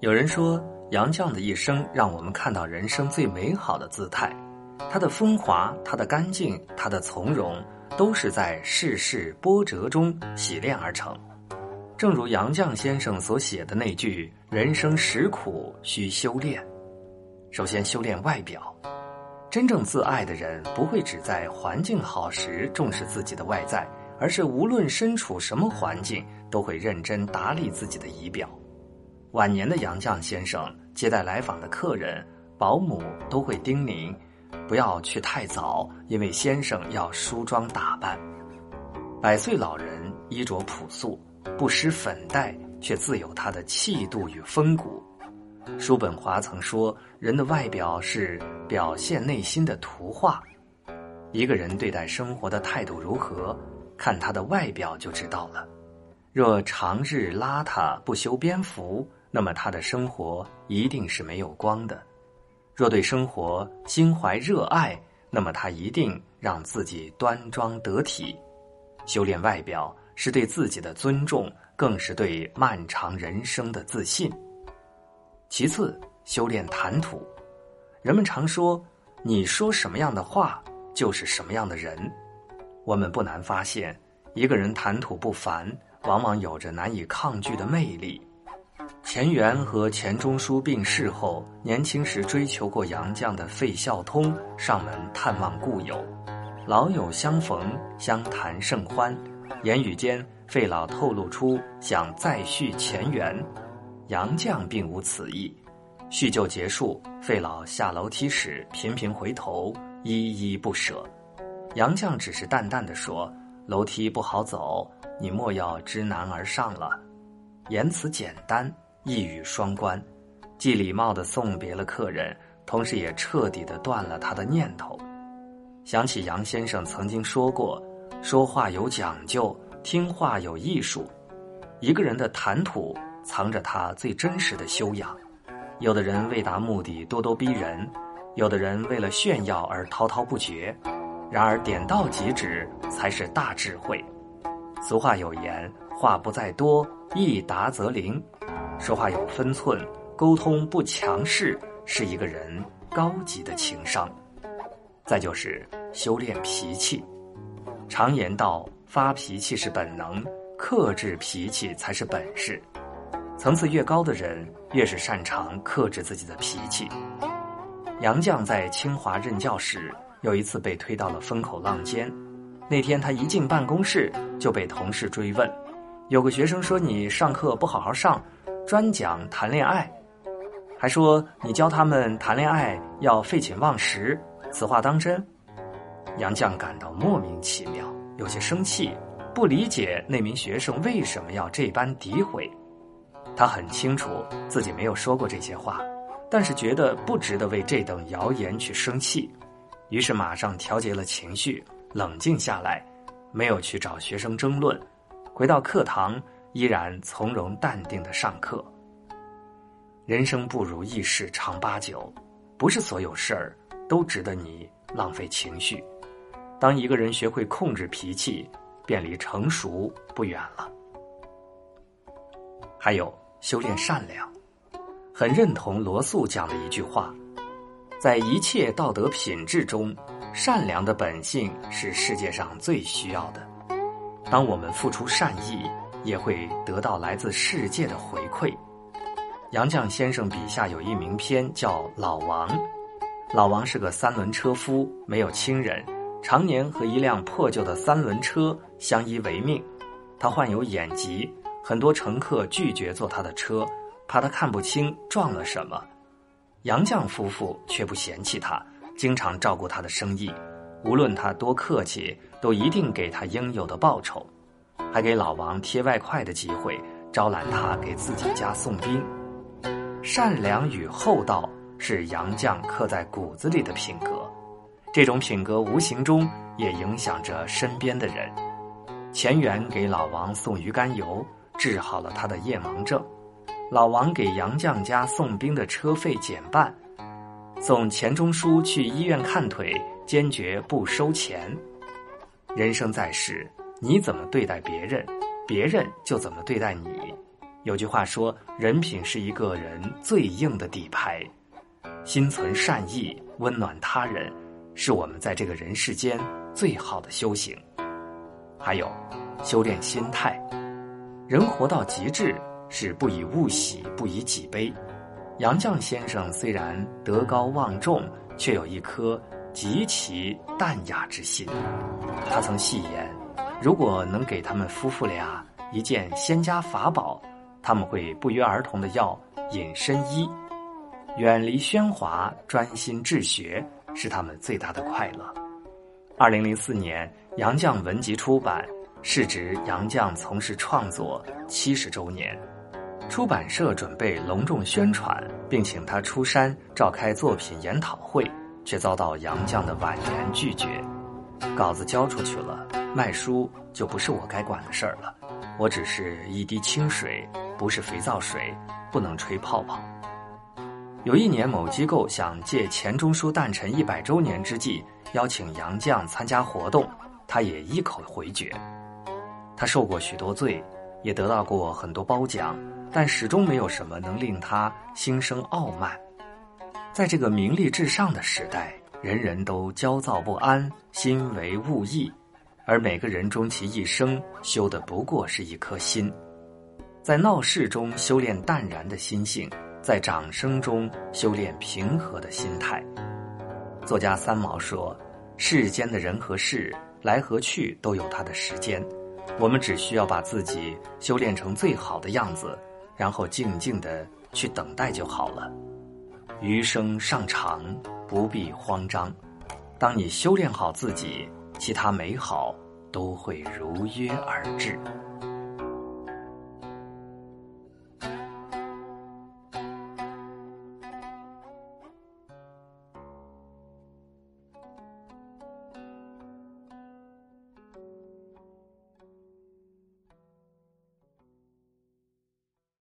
有人说，杨绛的一生让我们看到人生最美好的姿态。他的风华，他的干净，他的从容，都是在世事波折中洗练而成。正如杨绛先生所写的那句：“人生实苦，需修炼。”首先，修炼外表。真正自爱的人，不会只在环境好时重视自己的外在，而是无论身处什么环境，都会认真打理自己的仪表。晚年的杨绛先生接待来访的客人，保姆都会叮咛，不要去太早，因为先生要梳妆打扮。百岁老人衣着朴素，不施粉黛，却自有他的气度与风骨。叔本华曾说：“人的外表是表现内心的图画。一个人对待生活的态度如何，看他的外表就知道了。若长日邋遢不修边幅，那么他的生活一定是没有光的；若对生活心怀热爱，那么他一定让自己端庄得体。修炼外表是对自己的尊重，更是对漫长人生的自信。”其次，修炼谈吐。人们常说：“你说什么样的话，就是什么样的人。”我们不难发现，一个人谈吐不凡，往往有着难以抗拒的魅力。钱元和钱钟书病逝后，年轻时追求过杨绛的费孝通上门探望故友，老友相逢，相谈甚欢。言语间，费老透露出想再续前缘。杨绛并无此意，叙旧结束，费老下楼梯时频频回头，依依不舍。杨绛只是淡淡的说：“楼梯不好走，你莫要知难而上了。”言辞简单，一语双关，既礼貌的送别了客人，同时也彻底的断了他的念头。想起杨先生曾经说过：“说话有讲究，听话有艺术。”一个人的谈吐。藏着他最真实的修养。有的人为达目的咄咄逼人，有的人为了炫耀而滔滔不绝。然而点到即止才是大智慧。俗话有言：“话不在多，一达则灵。”说话有分寸，沟通不强势，是一个人高级的情商。再就是修炼脾气。常言道：“发脾气是本能，克制脾气才是本事。”层次越高的人，越是擅长克制自己的脾气。杨绛在清华任教时，有一次被推到了风口浪尖。那天他一进办公室，就被同事追问：“有个学生说你上课不好好上，专讲谈恋爱，还说你教他们谈恋爱要废寝忘食，此话当真？”杨绛感到莫名其妙，有些生气，不理解那名学生为什么要这般诋毁。他很清楚自己没有说过这些话，但是觉得不值得为这等谣言去生气，于是马上调节了情绪，冷静下来，没有去找学生争论，回到课堂依然从容淡定的上课。人生不如意事常八九，不是所有事儿都值得你浪费情绪。当一个人学会控制脾气，便离成熟不远了。还有。修炼善良，很认同罗素讲的一句话：在一切道德品质中，善良的本性是世界上最需要的。当我们付出善意，也会得到来自世界的回馈。杨绛先生笔下有一名篇叫《老王》，老王是个三轮车夫，没有亲人，常年和一辆破旧的三轮车相依为命。他患有眼疾。很多乘客拒绝坐他的车，怕他看不清撞了什么。杨绛夫妇却不嫌弃他，经常照顾他的生意，无论他多客气，都一定给他应有的报酬，还给老王贴外快的机会，招揽他给自己家送兵。善良与厚道是杨绛刻在骨子里的品格，这种品格无形中也影响着身边的人。钱元给老王送鱼肝油。治好了他的夜盲症，老王给杨绛家送兵的车费减半，送钱钟书去医院看腿，坚决不收钱。人生在世，你怎么对待别人，别人就怎么对待你。有句话说：“人品是一个人最硬的底牌，心存善意，温暖他人，是我们在这个人世间最好的修行。”还有，修炼心态。人活到极致，是不以物喜，不以己悲。杨绛先生虽然德高望重，却有一颗极其淡雅之心。他曾戏言：“如果能给他们夫妇俩一件仙家法宝。”他们会不约而同的要隐身衣，远离喧哗，专心治学，是他们最大的快乐。二零零四年，杨绛文集出版，是指杨绛从事创作七十周年。出版社准备隆重宣传，并请他出山召开作品研讨会，却遭到杨绛的婉言拒绝。稿子交出去了，卖书就不是我该管的事儿了，我只是一滴清水。不是肥皂水，不能吹泡泡。有一年，某机构想借钱钟书诞辰一百周年之际，邀请杨绛参加活动，他也一口回绝。他受过许多罪，也得到过很多褒奖，但始终没有什么能令他心生傲慢。在这个名利至上的时代，人人都焦躁不安，心为物役，而每个人终其一生修的不过是一颗心。在闹市中修炼淡然的心性，在掌声中修炼平和的心态。作家三毛说：“世间的人和事来和去都有它的时间，我们只需要把自己修炼成最好的样子，然后静静的去等待就好了。余生尚长，不必慌张。当你修炼好自己，其他美好都会如约而至。”